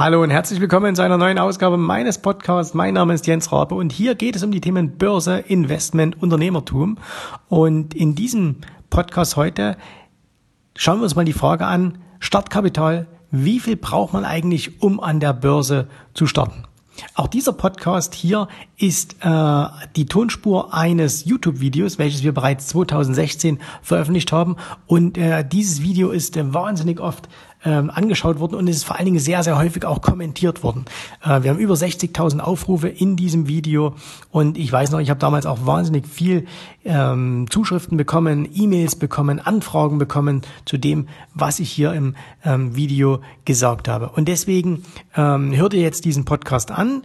Hallo und herzlich willkommen zu einer neuen Ausgabe meines Podcasts. Mein Name ist Jens Rabe und hier geht es um die Themen Börse, Investment, Unternehmertum. Und in diesem Podcast heute schauen wir uns mal die Frage an, Startkapital, wie viel braucht man eigentlich, um an der Börse zu starten? Auch dieser Podcast hier ist äh, die Tonspur eines YouTube-Videos, welches wir bereits 2016 veröffentlicht haben. Und äh, dieses Video ist äh, wahnsinnig oft ähm, angeschaut worden und es ist vor allen Dingen sehr, sehr häufig auch kommentiert worden. Äh, wir haben über 60.000 Aufrufe in diesem Video und ich weiß noch, ich habe damals auch wahnsinnig viel ähm, Zuschriften bekommen, E-Mails bekommen, Anfragen bekommen zu dem, was ich hier im ähm, Video gesagt habe. Und deswegen ähm, hör dir jetzt diesen Podcast an.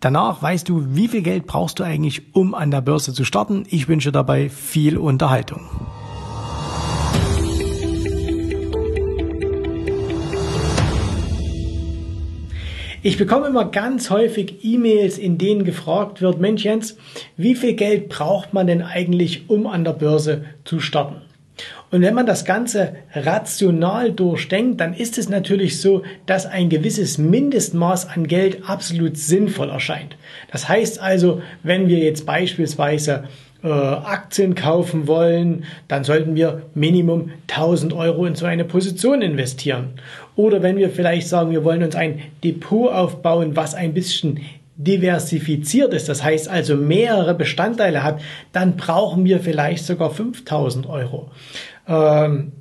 Danach weißt du, wie viel Geld brauchst du eigentlich, um an der Börse zu starten. Ich wünsche dabei viel Unterhaltung. Ich bekomme immer ganz häufig E-Mails, in denen gefragt wird, Mensch Jens, wie viel Geld braucht man denn eigentlich, um an der Börse zu starten? Und wenn man das Ganze rational durchdenkt, dann ist es natürlich so, dass ein gewisses Mindestmaß an Geld absolut sinnvoll erscheint. Das heißt also, wenn wir jetzt beispielsweise äh, Aktien kaufen wollen, dann sollten wir Minimum 1000 Euro in so eine Position investieren. Oder wenn wir vielleicht sagen, wir wollen uns ein Depot aufbauen, was ein bisschen diversifiziert ist, das heißt also mehrere Bestandteile hat, dann brauchen wir vielleicht sogar 5000 Euro. Ähm,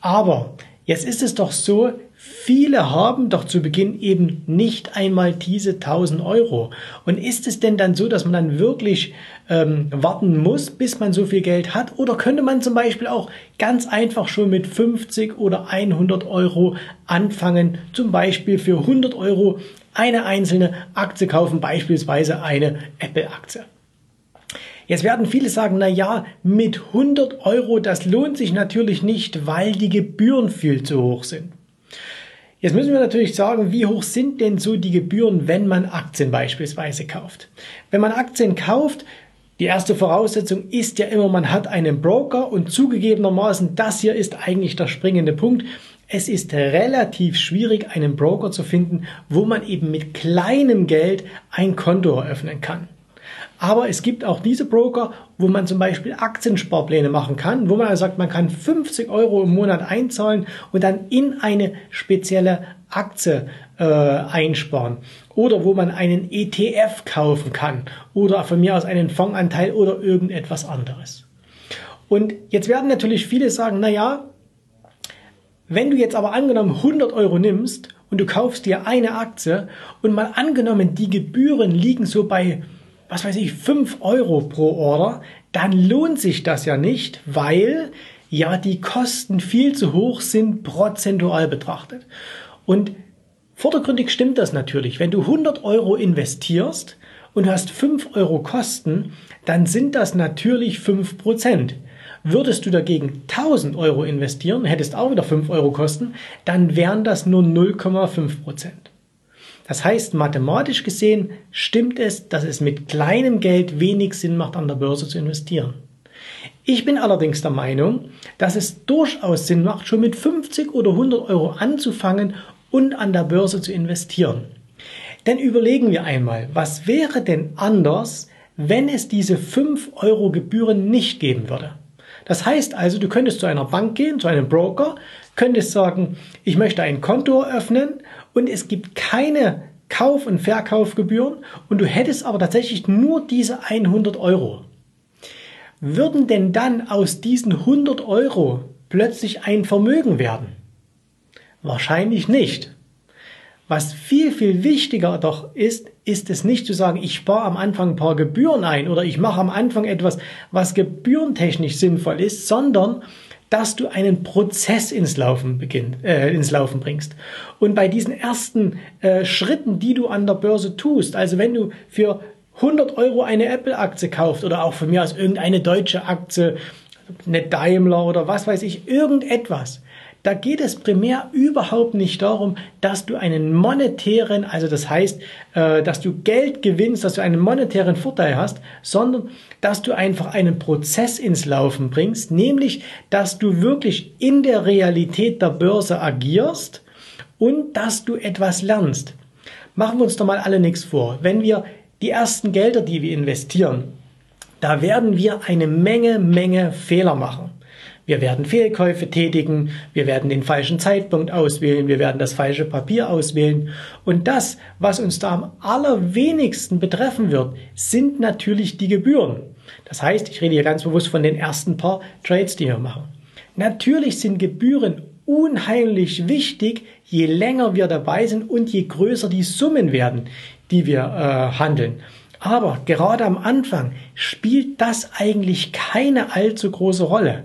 aber jetzt ist es doch so, Viele haben doch zu Beginn eben nicht einmal diese 1000 Euro. Und ist es denn dann so, dass man dann wirklich ähm, warten muss, bis man so viel Geld hat? Oder könnte man zum Beispiel auch ganz einfach schon mit 50 oder 100 Euro anfangen, zum Beispiel für 100 Euro eine einzelne Aktie kaufen, beispielsweise eine Apple-Aktie? Jetzt werden viele sagen, na ja, mit 100 Euro, das lohnt sich natürlich nicht, weil die Gebühren viel zu hoch sind. Jetzt müssen wir natürlich sagen, wie hoch sind denn so die Gebühren, wenn man Aktien beispielsweise kauft? Wenn man Aktien kauft, die erste Voraussetzung ist ja immer, man hat einen Broker und zugegebenermaßen, das hier ist eigentlich der springende Punkt. Es ist relativ schwierig, einen Broker zu finden, wo man eben mit kleinem Geld ein Konto eröffnen kann. Aber es gibt auch diese Broker, wo man zum Beispiel Aktiensparpläne machen kann, wo man sagt, man kann 50 Euro im Monat einzahlen und dann in eine spezielle Aktie äh, einsparen. Oder wo man einen ETF kaufen kann oder von mir aus einen Fondsanteil oder irgendetwas anderes. Und jetzt werden natürlich viele sagen, na ja, wenn du jetzt aber angenommen 100 Euro nimmst und du kaufst dir eine Aktie und mal angenommen, die Gebühren liegen so bei was weiß ich, 5 Euro pro Order, dann lohnt sich das ja nicht, weil ja die Kosten viel zu hoch sind, prozentual betrachtet. Und vordergründig stimmt das natürlich. Wenn du 100 Euro investierst und hast 5 Euro Kosten, dann sind das natürlich 5 Prozent. Würdest du dagegen 1000 Euro investieren, hättest auch wieder 5 Euro Kosten, dann wären das nur 0,5 Prozent. Das heißt, mathematisch gesehen stimmt es, dass es mit kleinem Geld wenig Sinn macht, an der Börse zu investieren. Ich bin allerdings der Meinung, dass es durchaus Sinn macht, schon mit 50 oder 100 Euro anzufangen und an der Börse zu investieren. Denn überlegen wir einmal, was wäre denn anders, wenn es diese 5 Euro Gebühren nicht geben würde? Das heißt also, du könntest zu einer Bank gehen, zu einem Broker, könntest sagen, ich möchte ein Konto eröffnen und es gibt keine Kauf- und Verkaufgebühren und du hättest aber tatsächlich nur diese 100 Euro. Würden denn dann aus diesen 100 Euro plötzlich ein Vermögen werden? Wahrscheinlich nicht. Was viel, viel wichtiger doch ist, ist es nicht zu sagen, ich spare am Anfang ein paar Gebühren ein oder ich mache am Anfang etwas, was gebührentechnisch sinnvoll ist, sondern dass du einen Prozess ins Laufen beginnt, äh, ins Laufen bringst. Und bei diesen ersten äh, Schritten, die du an der Börse tust, also wenn du für 100 Euro eine Apple-Aktie kaufst oder auch von mir aus irgendeine deutsche Aktie, eine Daimler oder was weiß ich, irgendetwas, da geht es primär überhaupt nicht darum, dass du einen monetären, also das heißt, äh, dass du Geld gewinnst, dass du einen monetären Vorteil hast, sondern dass du einfach einen Prozess ins Laufen bringst, nämlich, dass du wirklich in der Realität der Börse agierst und dass du etwas lernst. Machen wir uns doch mal alle nichts vor. Wenn wir die ersten Gelder, die wir investieren, da werden wir eine Menge, Menge Fehler machen. Wir werden Fehlkäufe tätigen, wir werden den falschen Zeitpunkt auswählen, wir werden das falsche Papier auswählen. Und das, was uns da am allerwenigsten betreffen wird, sind natürlich die Gebühren. Das heißt, ich rede hier ganz bewusst von den ersten paar Trades, die wir machen. Natürlich sind Gebühren unheimlich wichtig, je länger wir dabei sind und je größer die Summen werden, die wir äh, handeln. Aber gerade am Anfang spielt das eigentlich keine allzu große Rolle,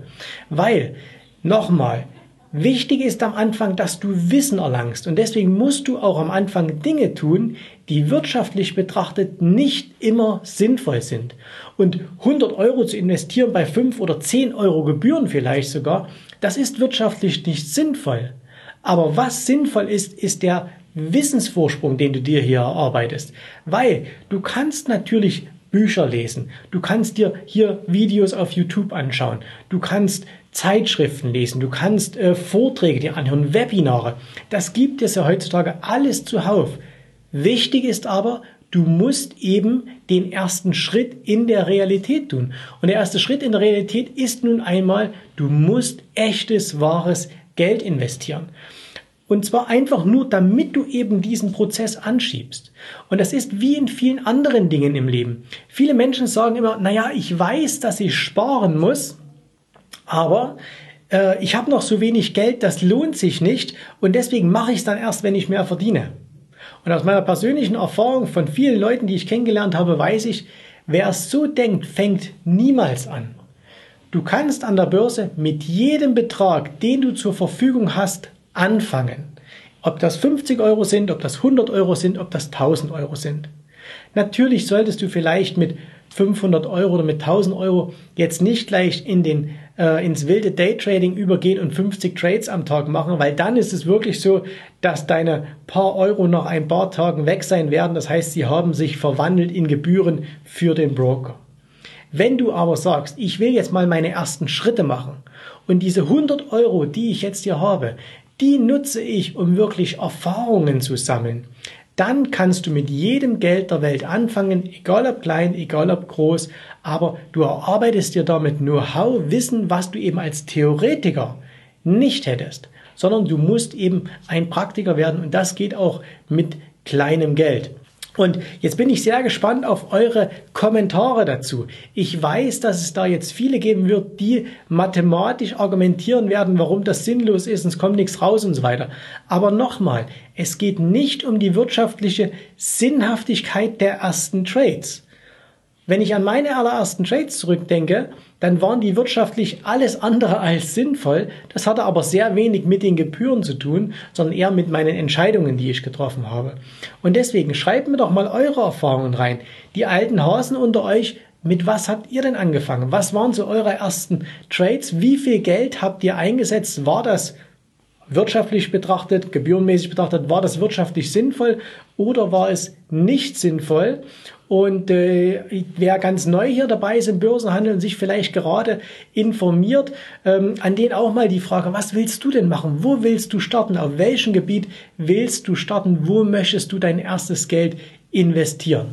weil, nochmal, wichtig ist am Anfang, dass du Wissen erlangst und deswegen musst du auch am Anfang Dinge tun, die wirtschaftlich betrachtet nicht immer sinnvoll sind. Und 100 Euro zu investieren bei 5 oder 10 Euro Gebühren vielleicht sogar, das ist wirtschaftlich nicht sinnvoll. Aber was sinnvoll ist, ist der Wissensvorsprung, den du dir hier erarbeitest. Weil du kannst natürlich Bücher lesen, du kannst dir hier Videos auf YouTube anschauen, du kannst Zeitschriften lesen, du kannst äh, Vorträge dir anhören, Webinare. Das gibt es ja heutzutage alles zuhauf. Wichtig ist aber, du musst eben den ersten Schritt in der Realität tun. Und der erste Schritt in der Realität ist nun einmal, du musst echtes, wahres Geld investieren. Und zwar einfach nur, damit du eben diesen Prozess anschiebst. Und das ist wie in vielen anderen Dingen im Leben. Viele Menschen sagen immer, naja, ich weiß, dass ich sparen muss, aber äh, ich habe noch so wenig Geld, das lohnt sich nicht und deswegen mache ich es dann erst, wenn ich mehr verdiene. Und aus meiner persönlichen Erfahrung von vielen Leuten, die ich kennengelernt habe, weiß ich, wer es so denkt, fängt niemals an. Du kannst an der Börse mit jedem Betrag, den du zur Verfügung hast, anfangen. Ob das 50 Euro sind, ob das 100 Euro sind, ob das 1000 Euro sind. Natürlich solltest du vielleicht mit 500 Euro oder mit 1000 Euro jetzt nicht gleich in den, äh, ins wilde Daytrading übergehen und 50 Trades am Tag machen, weil dann ist es wirklich so, dass deine paar Euro nach ein paar Tagen weg sein werden. Das heißt, sie haben sich verwandelt in Gebühren für den Broker. Wenn du aber sagst, ich will jetzt mal meine ersten Schritte machen und diese 100 Euro, die ich jetzt hier habe, die nutze ich, um wirklich Erfahrungen zu sammeln. Dann kannst du mit jedem Geld der Welt anfangen, egal ob klein, egal ob groß, aber du erarbeitest dir damit Know-how, Wissen, was du eben als Theoretiker nicht hättest, sondern du musst eben ein Praktiker werden und das geht auch mit kleinem Geld. Und jetzt bin ich sehr gespannt auf eure Kommentare dazu. Ich weiß, dass es da jetzt viele geben wird, die mathematisch argumentieren werden, warum das sinnlos ist und es kommt nichts raus und so weiter. Aber nochmal, es geht nicht um die wirtschaftliche Sinnhaftigkeit der ersten Trades. Wenn ich an meine allerersten Trades zurückdenke, dann waren die wirtschaftlich alles andere als sinnvoll. Das hatte aber sehr wenig mit den Gebühren zu tun, sondern eher mit meinen Entscheidungen, die ich getroffen habe. Und deswegen schreibt mir doch mal eure Erfahrungen rein. Die alten Hasen unter euch, mit was habt ihr denn angefangen? Was waren so eure ersten Trades? Wie viel Geld habt ihr eingesetzt? War das wirtschaftlich betrachtet, gebührenmäßig betrachtet, war das wirtschaftlich sinnvoll oder war es nicht sinnvoll? Und äh, wer ganz neu hier dabei ist im Börsenhandel und sich vielleicht gerade informiert, ähm, an den auch mal die Frage, was willst du denn machen? Wo willst du starten? Auf welchem Gebiet willst du starten? Wo möchtest du dein erstes Geld investieren?